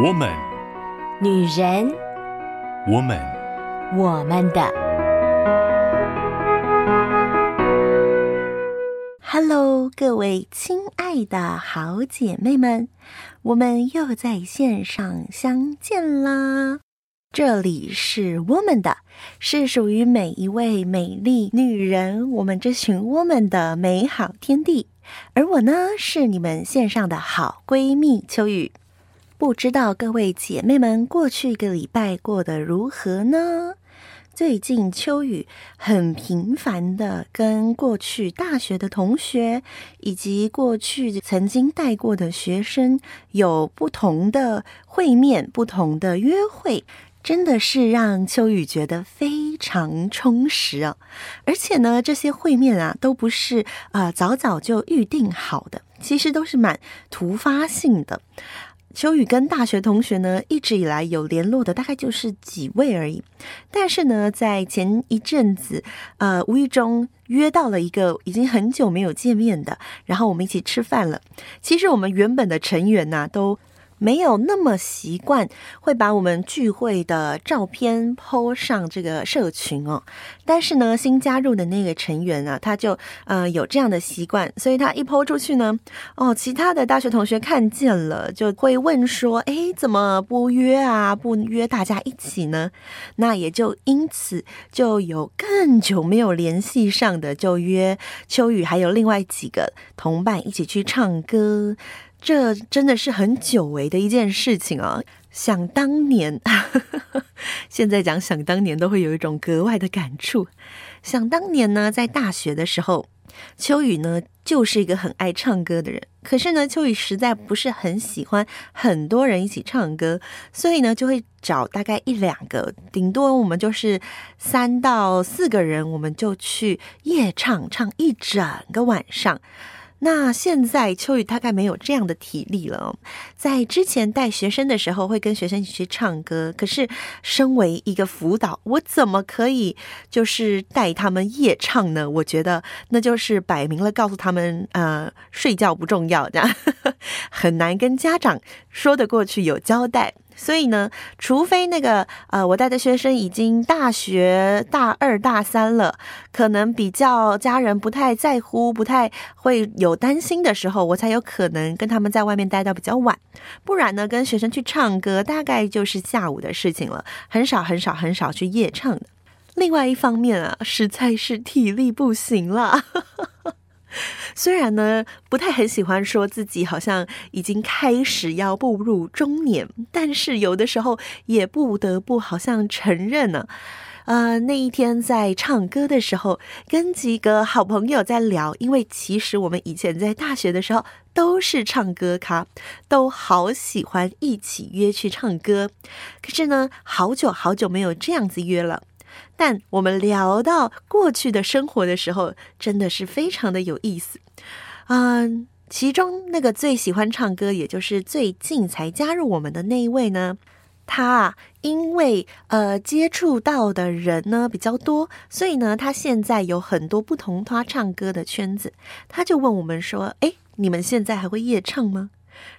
我们，女人，我们，我们的。Hello，各位亲爱的好姐妹们，我们又在线上相见啦！这里是我们的，是属于每一位美丽女人，我们这群我们的美好天地。而我呢，是你们线上的好闺蜜秋雨。不知道各位姐妹们过去一个礼拜过得如何呢？最近秋雨很频繁的跟过去大学的同学以及过去曾经带过的学生有不同的会面、不同的约会，真的是让秋雨觉得非常充实啊！而且呢，这些会面啊都不是啊、早早就预定好的，其实都是蛮突发性的。秋雨跟大学同学呢，一直以来有联络的大概就是几位而已。但是呢，在前一阵子，呃，无意中约到了一个已经很久没有见面的，然后我们一起吃饭了。其实我们原本的成员呐，都没有那么习惯会把我们聚会的照片 po 上这个社群哦，但是呢，新加入的那个成员啊，他就呃有这样的习惯，所以他一 po 出去呢，哦，其他的大学同学看见了就会问说，哎，怎么不约啊？不约大家一起呢？那也就因此就有更久没有联系上的，就约秋雨还有另外几个同伴一起去唱歌。这真的是很久违的一件事情啊！想当年，现在讲想当年都会有一种格外的感触。想当年呢，在大学的时候，秋雨呢就是一个很爱唱歌的人。可是呢，秋雨实在不是很喜欢很多人一起唱歌，所以呢，就会找大概一两个，顶多我们就是三到四个人，我们就去夜唱，唱一整个晚上。那现在秋雨大概没有这样的体力了。在之前带学生的时候，会跟学生一起去唱歌。可是身为一个辅导，我怎么可以就是带他们夜唱呢？我觉得那就是摆明了告诉他们，呃，睡觉不重要，这样 很难跟家长说得过去，有交代。所以呢，除非那个呃，我带的学生已经大学大二大三了，可能比较家人不太在乎，不太会有担心的时候，我才有可能跟他们在外面待到比较晚。不然呢，跟学生去唱歌，大概就是下午的事情了，很少很少很少去夜唱的。另外一方面啊，实在是体力不行了。虽然呢，不太很喜欢说自己好像已经开始要步入中年，但是有的时候也不得不好像承认呢。呃，那一天在唱歌的时候，跟几个好朋友在聊，因为其实我们以前在大学的时候都是唱歌咖，都好喜欢一起约去唱歌。可是呢，好久好久没有这样子约了。但我们聊到过去的生活的时候，真的是非常的有意思。嗯，其中那个最喜欢唱歌，也就是最近才加入我们的那一位呢，他啊，因为呃接触到的人呢比较多，所以呢，他现在有很多不同他唱歌的圈子。他就问我们说：“哎，你们现在还会夜唱吗？”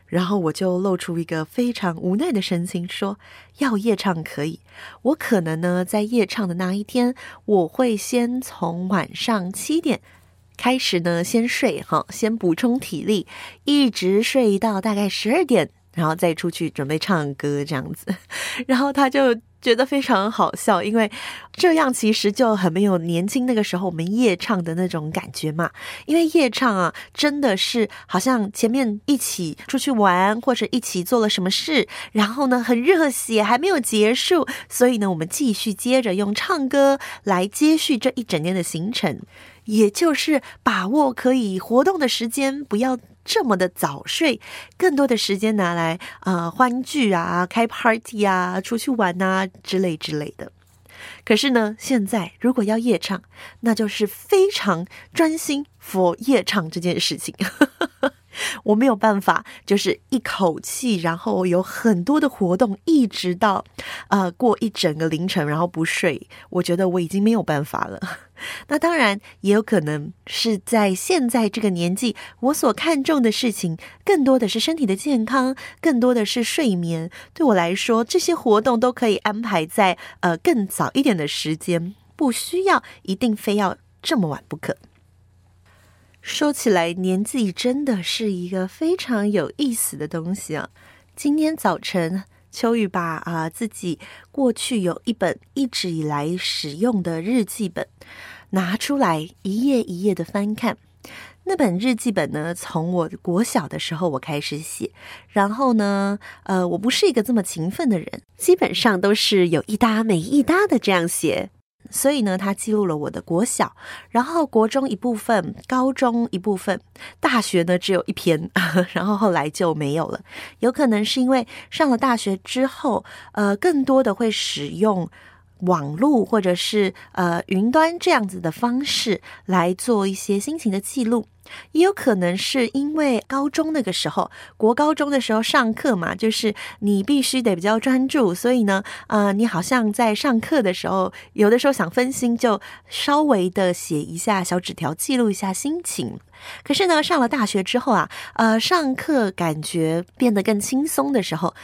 然后我就露出一个非常无奈的神情，说：“要夜唱可以，我可能呢在夜唱的那一天，我会先从晚上七点开始呢先睡哈，先补充体力，一直睡到大概十二点，然后再出去准备唱歌这样子。”然后他就。觉得非常好笑，因为这样其实就很没有年轻那个时候我们夜唱的那种感觉嘛。因为夜唱啊，真的是好像前面一起出去玩，或者一起做了什么事，然后呢很热血，还没有结束，所以呢我们继续接着用唱歌来接续这一整天的行程，也就是把握可以活动的时间，不要。这么的早睡，更多的时间拿来啊欢聚啊、开 party 啊、出去玩啊之类之类的。可是呢，现在如果要夜唱，那就是非常专心 for 夜唱这件事情。我没有办法，就是一口气，然后有很多的活动，一直到呃过一整个凌晨，然后不睡。我觉得我已经没有办法了。那当然也有可能是在现在这个年纪，我所看重的事情更多的是身体的健康，更多的是睡眠。对我来说，这些活动都可以安排在呃更早一点的时间，不需要一定非要这么晚不可。说起来，年纪真的是一个非常有意思的东西啊！今天早晨，秋雨把啊、自己过去有一本一直以来使用的日记本拿出来，一页一页的翻看。那本日记本呢，从我国小的时候我开始写，然后呢，呃，我不是一个这么勤奋的人，基本上都是有一搭没一搭的这样写。所以呢，它记录了我的国小，然后国中一部分，高中一部分，大学呢只有一篇，然后后来就没有了。有可能是因为上了大学之后，呃，更多的会使用网络或者是呃云端这样子的方式来做一些心情的记录。也有可能是因为高中那个时候，国高中的时候上课嘛，就是你必须得比较专注，所以呢，呃，你好像在上课的时候，有的时候想分心，就稍微的写一下小纸条，记录一下心情。可是呢，上了大学之后啊，呃，上课感觉变得更轻松的时候，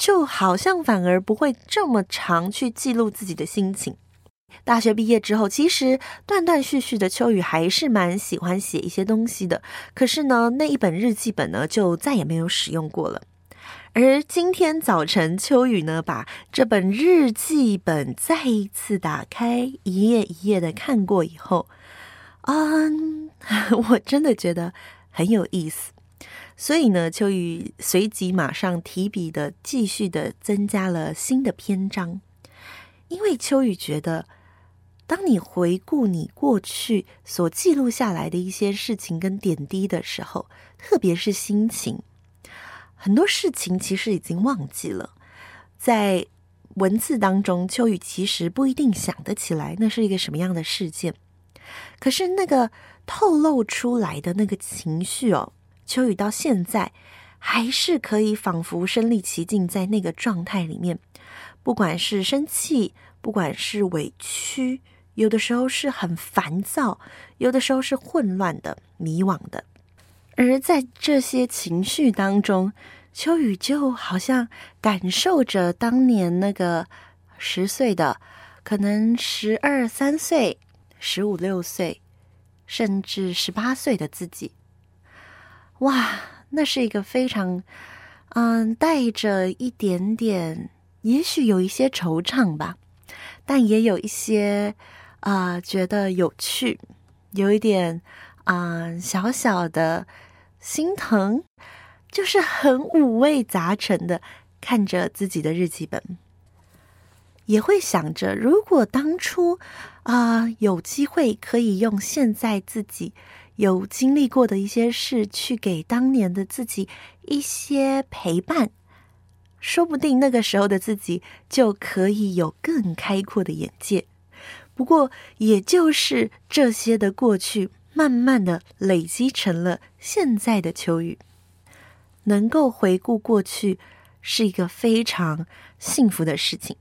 就好像反而不会这么常去记录自己的心情。大学毕业之后，其实断断续续的秋雨还是蛮喜欢写一些东西的。可是呢，那一本日记本呢，就再也没有使用过了。而今天早晨，秋雨呢，把这本日记本再一次打开，一页一页的看过以后，嗯，我真的觉得很有意思。所以呢，秋雨随即马上提笔的继续的增加了新的篇章，因为秋雨觉得。当你回顾你过去所记录下来的一些事情跟点滴的时候，特别是心情，很多事情其实已经忘记了。在文字当中，秋雨其实不一定想得起来那是一个什么样的事件，可是那个透露出来的那个情绪哦，秋雨到现在还是可以仿佛身历其境在那个状态里面，不管是生气，不管是委屈。有的时候是很烦躁，有的时候是混乱的、迷惘的，而在这些情绪当中，秋雨就好像感受着当年那个十岁的，可能十二三岁、十五六岁，甚至十八岁的自己。哇，那是一个非常，嗯，带着一点点，也许有一些惆怅吧，但也有一些。啊、觉得有趣，有一点啊、小小的心疼，就是很五味杂陈的看着自己的日记本，也会想着，如果当初啊、有机会可以用现在自己有经历过的一些事，去给当年的自己一些陪伴，说不定那个时候的自己就可以有更开阔的眼界。不过，也就是这些的过去，慢慢的累积成了现在的秋雨。能够回顾过去，是一个非常幸福的事情。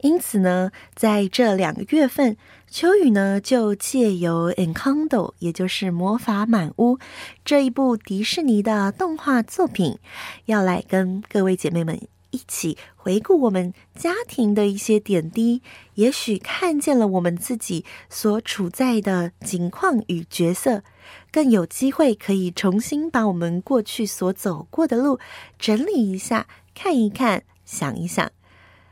因此呢，在这两个月份，秋雨呢就借由《Encanto》，也就是《魔法满屋》这一部迪士尼的动画作品，要来跟各位姐妹们。一起回顾我们家庭的一些点滴，也许看见了我们自己所处在的境况与角色，更有机会可以重新把我们过去所走过的路整理一下，看一看，想一想。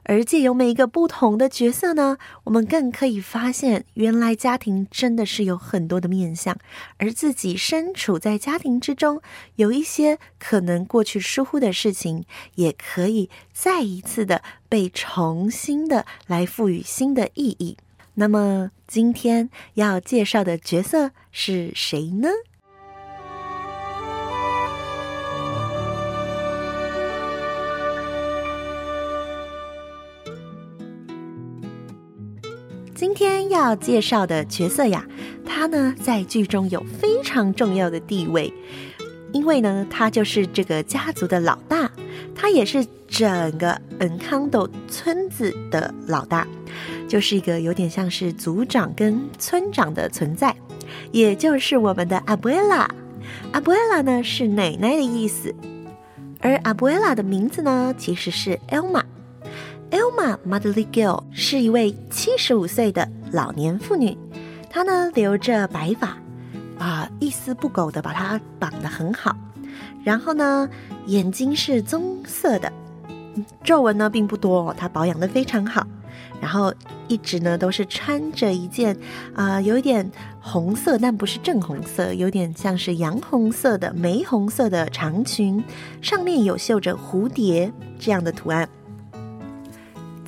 而借由每一个不同的角色呢，我们更可以发现，原来家庭真的是有很多的面相，而自己身处在家庭之中，有一些可能过去疏忽的事情，也可以再一次的被重新的来赋予新的意义。那么，今天要介绍的角色是谁呢？今天要介绍的角色呀，他呢在剧中有非常重要的地位，因为呢，他就是这个家族的老大，他也是整个 Encanto 村子的老大，就是一个有点像是族长跟村长的存在，也就是我们的 Abuela。Abuela 呢是奶奶的意思，而 Abuela 的名字呢其实是 Elma。Elma Madrigal 是一位七十五岁的老年妇女，她呢留着白发，啊，一丝不苟的把它绑得很好，然后呢眼睛是棕色的，皱纹呢并不多，她保养得非常好，然后一直呢都是穿着一件啊有一点红色，但不是正红色，有点像是洋红色的玫红色的长裙，上面有绣着蝴蝶这样的图案。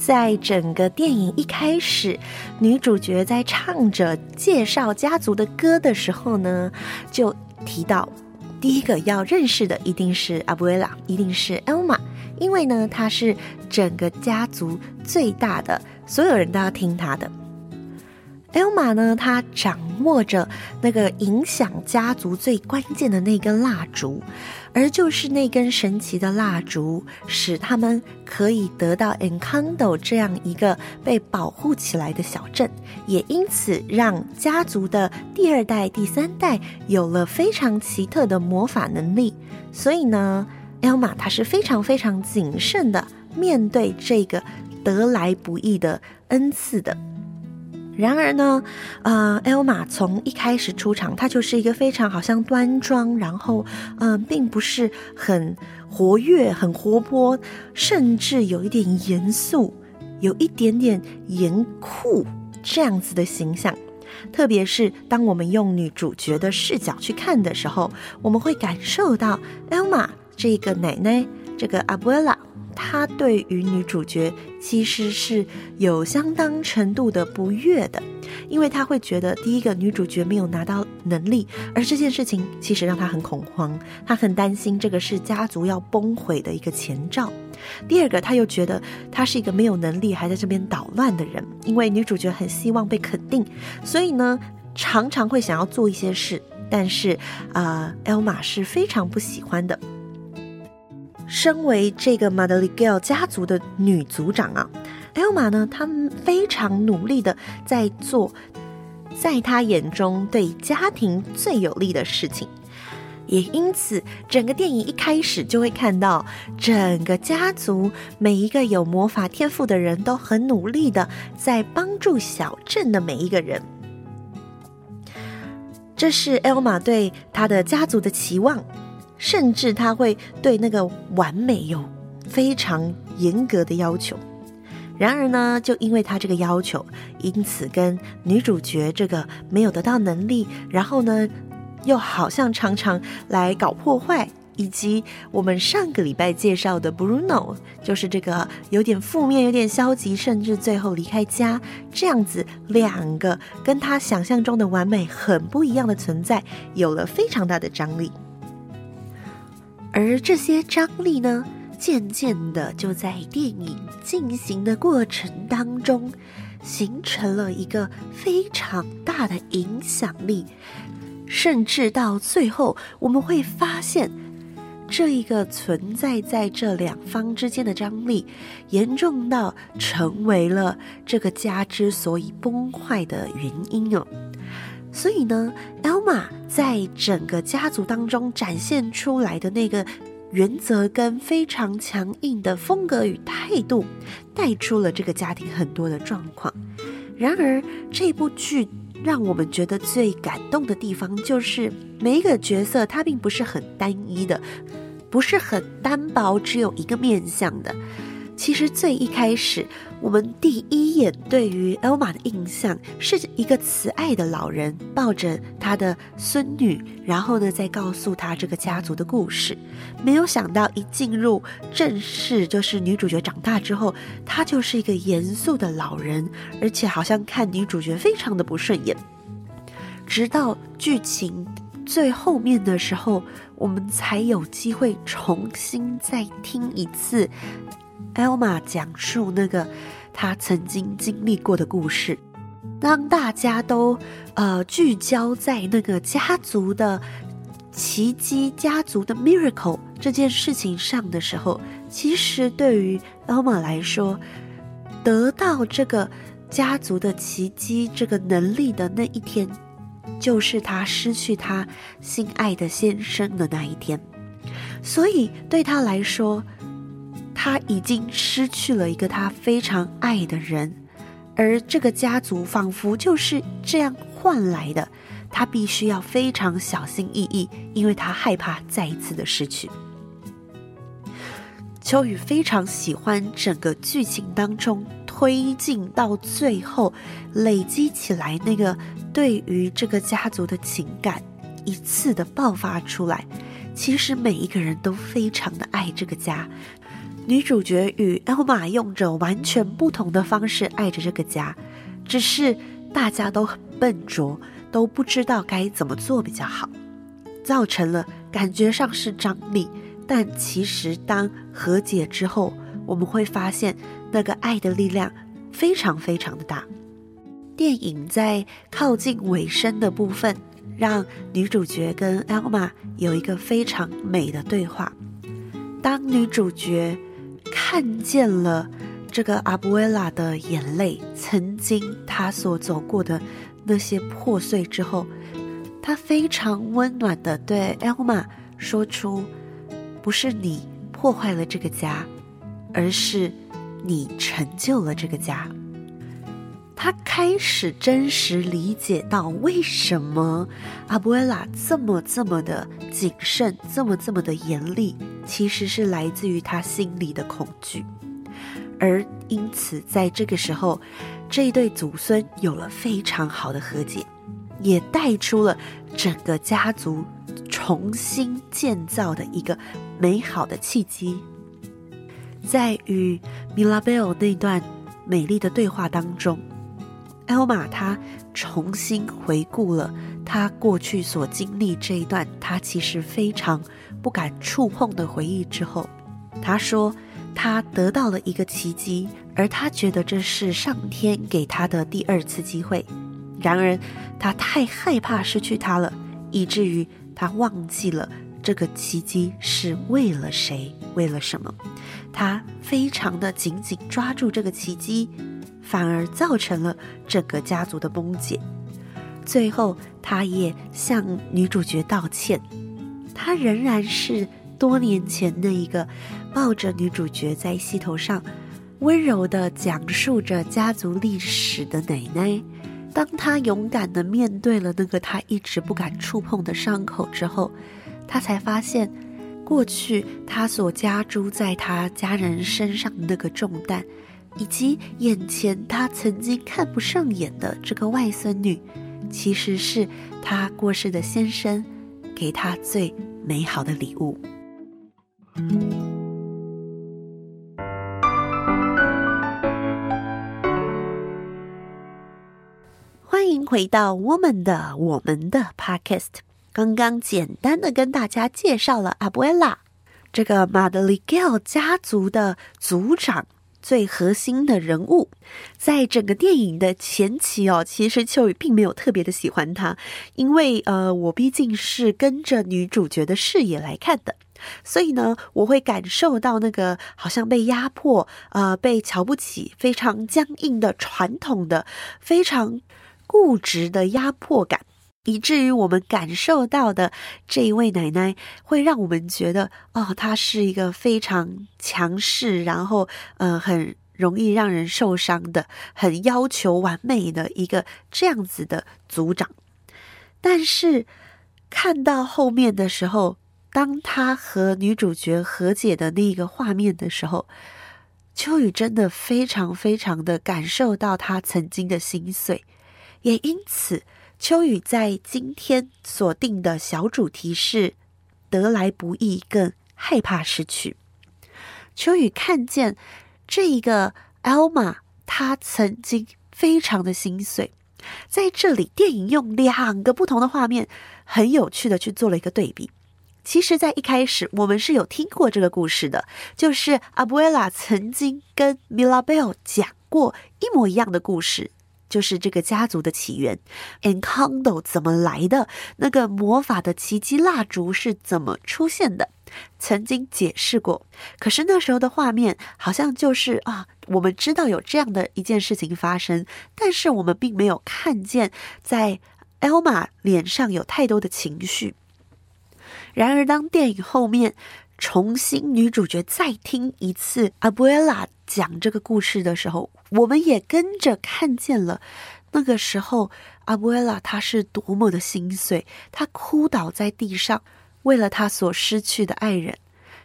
在整个电影一开始，女主角在唱着介绍家族的歌的时候呢，就提到第一个要认识的一定是阿布埃拉一定是 Elma，因为呢，她是整个家族最大的，所有人都要听她的。Elma 呢，她掌握着那个影响家族最关键的那根蜡烛，而就是那根神奇的蜡烛，使他们可以得到 Encanto 这样一个被保护起来的小镇，也因此让家族的第二代、第三代有了非常奇特的魔法能力。所以呢，Elma 她是非常非常谨慎的面对这个得来不易的恩赐的。然而呢，呃，Elma 从一开始出场，她就是一个非常好像端庄，然后嗯、并不是很活跃、很活泼，甚至有一点严肃，有一点点严酷这样子的形象。特别是当我们用女主角的视角去看的时候，我们会感受到 Elma 这个奶奶，这个 Abuela。他对于女主角其实是有相当程度的不悦的，因为他会觉得，第一个女主角没有拿到能力，而这件事情其实让他很恐慌，他很担心这个是家族要崩毁的一个前兆。第二个，他又觉得他是一个没有能力还在这边捣乱的人，因为女主角很希望被肯定，所以呢，常常会想要做一些事，但是啊，呃，Elma 是非常不喜欢的。身为这个 Madrigal 家族的女族长啊，Elma 呢，她非常努力的在做，在她眼中对家庭最有利的事情，也因此，整个电影一开始就会看到整个家族每一个有魔法天赋的人都很努力的在帮助小镇的每一个人，这是 Elma 对她的家族的期望。甚至他会对那个完美有非常严格的要求。然而呢，就因为他这个要求，因此跟女主角这个没有得到能力，然后呢，又好像常常来搞破坏，以及我们上个礼拜介绍的 Bruno，就是这个有点负面、有点消极，甚至最后离开家这样子，两个跟他想象中的完美很不一样的存在，有了非常大的张力。而这些张力呢，渐渐的就在电影进行的过程当中，形成了一个非常大的影响力，甚至到最后，我们会发现，这一个存在在这两方之间的张力，严重到成为了这个家之所以崩坏的原因哦。所以呢，Elma 在整个家族当中展现出来的那个原则跟非常强硬的风格与态度，带出了这个家庭很多的状况。然而，这部剧让我们觉得最感动的地方，就是每一个角色他并不是很单一的，不是很单薄，只有一个面向的。其实最一开始，我们第一眼对于 Elma 的印象是一个慈爱的老人抱着他的孙女，然后呢再告诉他这个家族的故事。没有想到一进入正式，就是女主角长大之后，她就是一个严肃的老人，而且好像看女主角非常的不顺眼。直到剧情最后面的时候，我们才有机会重新再听一次。Elma 讲述那个他曾经经历过的故事。当大家都呃聚焦在那个家族的奇迹家族的 miracle 这件事情上的时候，其实对于 Elma 来说，得到这个家族的奇迹这个能力的那一天，就是她失去她心爱的先生的那一天。所以对她来说，他已经失去了一个他非常爱的人，而这个家族仿佛就是这样换来的。他必须要非常小心翼翼，因为他害怕再一次的失去。秋雨非常喜欢整个剧情当中推进到最后，累积起来那个对于这个家族的情感一次的爆发出来。其实每一个人都非常的爱这个家，女主角与 Elma 用着完全不同的方式爱着这个家，只是大家都很笨拙。都不知道该怎么做比较好，造成了感觉上是张力，但其实当和解之后，我们会发现那个爱的力量非常非常的大。电影在靠近尾声的部分，让女主角跟 Elma 有一个非常美的对话。当女主角看见了这个阿布埃拉的眼泪，曾经他所走过的。那些破碎之后，他非常温暖的对 Elma 说出：“不是你破坏了这个家，而是你成就了这个家。”他开始真实理解到为什么阿布埃拉这么这么的谨慎，这么这么的严厉，其实是来自于他心里的恐惧，而因此在这个时候。这一对祖孙有了非常好的和解，也带出了整个家族重新建造的一个美好的契机。在与米拉贝尔那段美丽的对话当中，艾欧玛她重新回顾了她过去所经历这一段她其实非常不敢触碰的回忆之后，她说。他得到了一个奇迹，而他觉得这是上天给他的第二次机会。然而，他太害怕失去他了，以至于他忘记了这个奇迹是为了谁，为了什么。他非常的紧紧抓住这个奇迹，反而造成了整个家族的崩解。最后，他也向女主角道歉。他仍然是。多年前那一个抱着女主角在戏头上，温柔地讲述着家族历史的奶奶，当她勇敢地面对了那个她一直不敢触碰的伤口之后，她才发现，过去她所加诸在她家人身上的那个重担，以及眼前他曾经看不上眼的这个外孙女，其实是她过世的先生给她最美好的礼物。欢迎回到我们的我们的 Podcast。刚刚简单的跟大家介绍了阿布埃拉这个马德里盖尔家族的族长，最核心的人物。在整个电影的前期哦，其实秋雨并没有特别的喜欢他，因为呃，我毕竟是跟着女主角的视野来看的。所以呢，我会感受到那个好像被压迫、呃，被瞧不起、非常僵硬的传统的、非常固执的压迫感，以至于我们感受到的这一位奶奶，会让我们觉得，哦，她是一个非常强势，然后呃，很容易让人受伤的、很要求完美的一个这样子的族长。但是看到后面的时候，当他和女主角和解的那个画面的时候，秋雨真的非常非常的感受到他曾经的心碎，也因此，秋雨在今天锁定的小主题是得来不易，更害怕失去。秋雨看见这一个 Elma，她曾经非常的心碎，在这里，电影用两个不同的画面，很有趣的去做了一个对比。其实，在一开始，我们是有听过这个故事的，就是阿布埃拉曾经跟米拉贝尔讲过一模一样的故事，就是这个家族的起源，Encanto 怎么来的？那个魔法的奇迹蜡烛是怎么出现的？曾经解释过，可是那时候的画面好像就是啊，我们知道有这样的一件事情发生，但是我们并没有看见在 Elma 脸上有太多的情绪。然而，当电影后面重新女主角再听一次 Abuela 讲这个故事的时候，我们也跟着看见了。那个时候，Abuela 她是多么的心碎，她哭倒在地上。为了他所失去的爱人，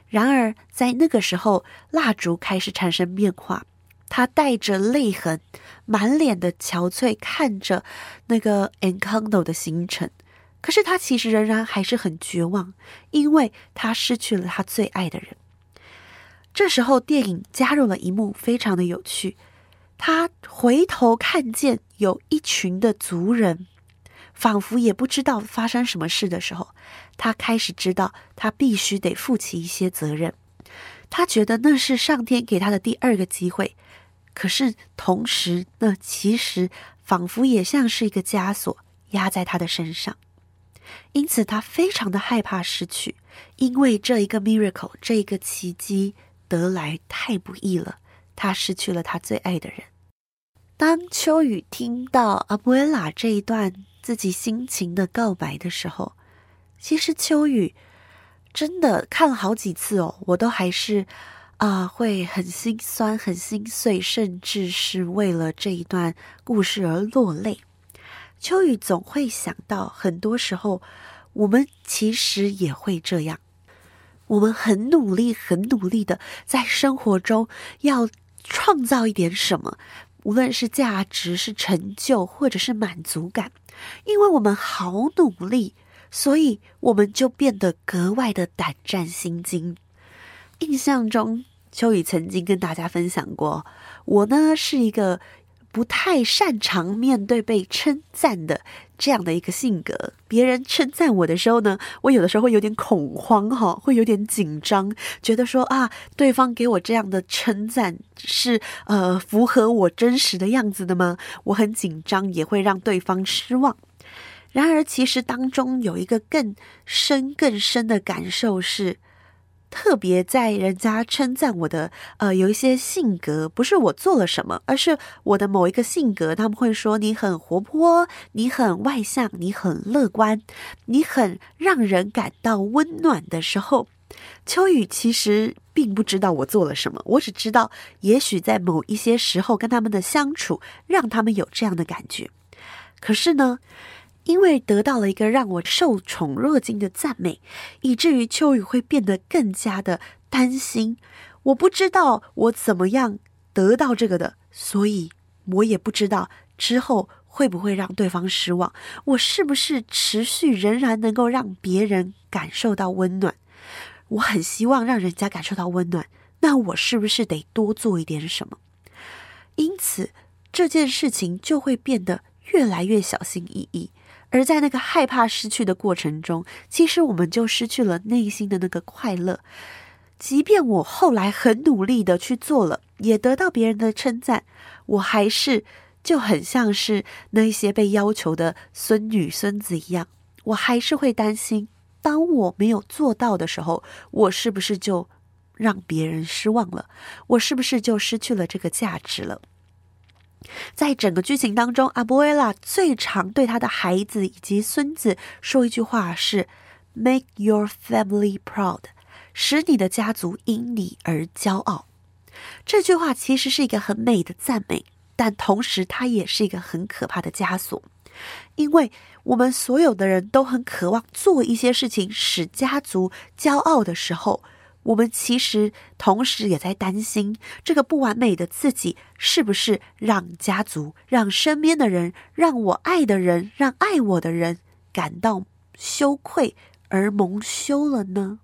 然而在那个时候，蜡烛开始产生变化。他带着泪痕，满脸的憔悴，看着那个 Encanto 的形成。可是他其实仍然还是很绝望，因为他失去了他最爱的人。这时候，电影加入了一幕，非常的有趣。他回头看见有一群的族人。仿佛也不知道发生什么事的时候，他开始知道他必须得负起一些责任。他觉得那是上天给他的第二个机会，可是同时，那其实仿佛也像是一个枷锁压在他的身上。因此，他非常的害怕失去，因为这一个 miracle，这一个奇迹得来太不易了。他失去了他最爱的人。当秋雨听到阿布埃拉这一段。自己心情的告白的时候，其实秋雨真的看了好几次哦，我都还是啊、会很心酸、很心碎，甚至是为了这一段故事而落泪。秋雨总会想到，很多时候我们其实也会这样，我们很努力、很努力的在生活中要创造一点什么。无论是价值、是成就，或者是满足感，因为我们好努力，所以我们就变得格外的胆战心惊。印象中，秋雨曾经跟大家分享过，我呢是一个。不太擅长面对被称赞的这样的一个性格，别人称赞我的时候呢，我有的时候会有点恐慌哈，会有点紧张，觉得说啊，对方给我这样的称赞是呃符合我真实的样子的吗？我很紧张，也会让对方失望。然而，其实当中有一个更深更深的感受是。特别在人家称赞我的，呃，有一些性格，不是我做了什么，而是我的某一个性格，他们会说你很活泼，你很外向，你很乐观，你很让人感到温暖的时候，秋雨其实并不知道我做了什么，我只知道，也许在某一些时候跟他们的相处，让他们有这样的感觉。可是呢，因为得到了一个让我受宠若惊的赞美，以至于秋雨会变得更加的担心。我不知道我怎么样得到这个的，所以我也不知道之后会不会让对方失望。我是不是持续仍然能够让别人感受到温暖？我很希望让人家感受到温暖，那我是不是得多做一点什么？因此这件事情就会变得越来越小心翼翼。而在那个害怕失去的过程中，其实我们就失去了内心的那个快乐。即便我后来很努力的去做了，也得到别人的称赞，我还是就很像是那些被要求的孙女孙子一样，我还是会担心，当我没有做到的时候，我是不是就让别人失望了？我是不是就失去了这个价值了？在整个剧情当中，阿波埃拉最常对他的孩子以及孙子说一句话是 “Make your family proud”，使你的家族因你而骄傲。这句话其实是一个很美的赞美，但同时它也是一个很可怕的枷锁，因为我们所有的人都很渴望做一些事情使家族骄傲的时候。我们其实同时也在担心，这个不完美的自己是不是让家族、让身边的人、让我爱的人、让爱我的人感到羞愧而蒙羞了呢？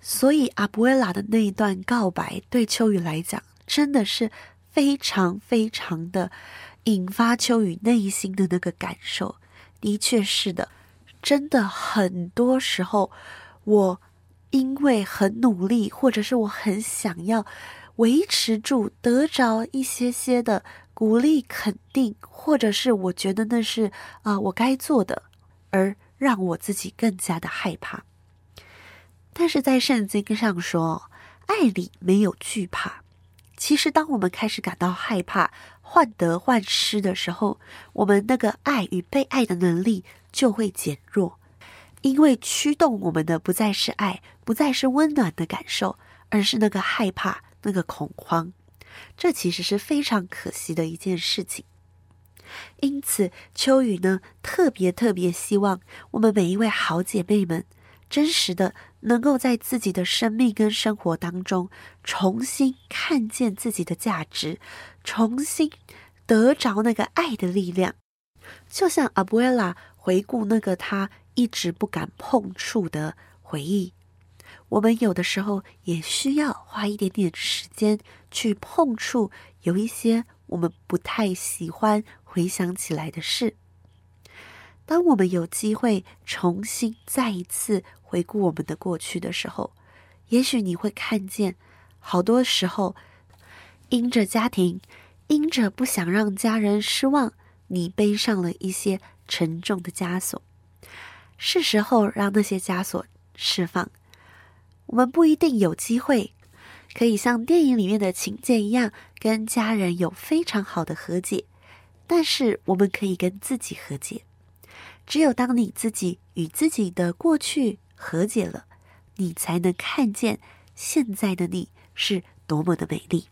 所以，阿布埃拉的那一段告白，对秋雨来讲，真的是非常非常的引发秋雨内心的那个感受。的确是的，真的很多时候我。因为很努力，或者是我很想要维持住，得着一些些的鼓励、肯定，或者是我觉得那是啊、我该做的，而让我自己更加的害怕。但是在圣经上说，爱里没有惧怕。其实，当我们开始感到害怕、患得患失的时候，我们那个爱与被爱的能力就会减弱，因为驱动我们的不再是爱，不再是温暖的感受，而是那个害怕、那个恐慌。这其实是非常可惜的一件事情。因此，秋雨呢，特别特别希望我们每一位好姐妹们，真实的能够在自己的生命跟生活当中，重新看见自己的价值，重新得着那个爱的力量。就像阿布埃拉回顾那个他一直不敢碰触的回忆。我们有的时候也需要花一点点时间去碰触，有一些我们不太喜欢回想起来的事。当我们有机会重新再一次回顾我们的过去的时候，也许你会看见，好多时候因着家庭，因着不想让家人失望，你背上了一些沉重的枷锁。是时候让那些枷锁释放。我们不一定有机会，可以像电影里面的情节一样，跟家人有非常好的和解。但是，我们可以跟自己和解。只有当你自己与自己的过去和解了，你才能看见现在的你是多么的美丽。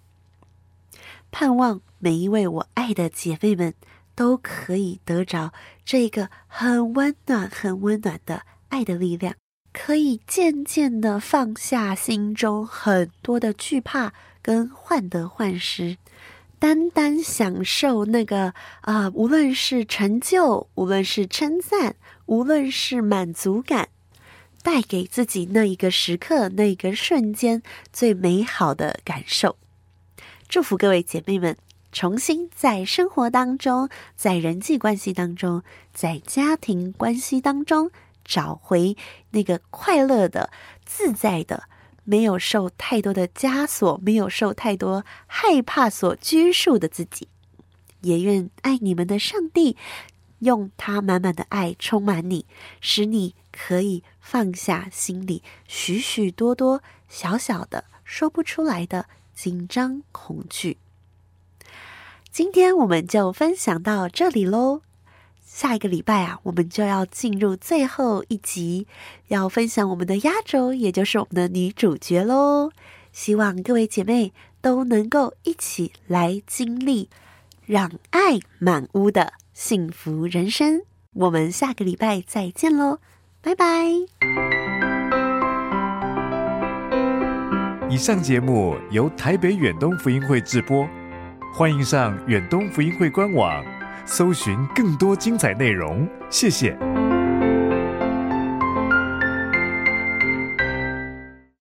盼望每一位我爱的姐妹们都可以得着这个很温暖、很温暖的爱的力量。可以渐渐的放下心中很多的惧怕跟患得患失，单单享受那个啊、无论是成就，无论是称赞，无论是满足感，带给自己那一个时刻、那一个瞬间最美好的感受。祝福各位姐妹们，重新在生活当中，在人际关系当中，在家庭关系当中。找回那个快乐的、自在的，没有受太多的枷锁，没有受太多害怕所拘束的自己。也愿爱你们的上帝，用他满满的爱充满你，使你可以放下心里许许多多小小的说不出来的紧张恐惧。今天我们就分享到这里喽。下一个礼拜啊，我们就要进入最后一集，要分享我们的压轴，也就是我们的女主角喽。希望各位姐妹都能够一起来经历让爱满屋的幸福人生。我们下个礼拜再见喽，拜拜。以上节目由台北远东福音会制播，欢迎上远东福音会官网。搜寻更多精彩内容，谢谢。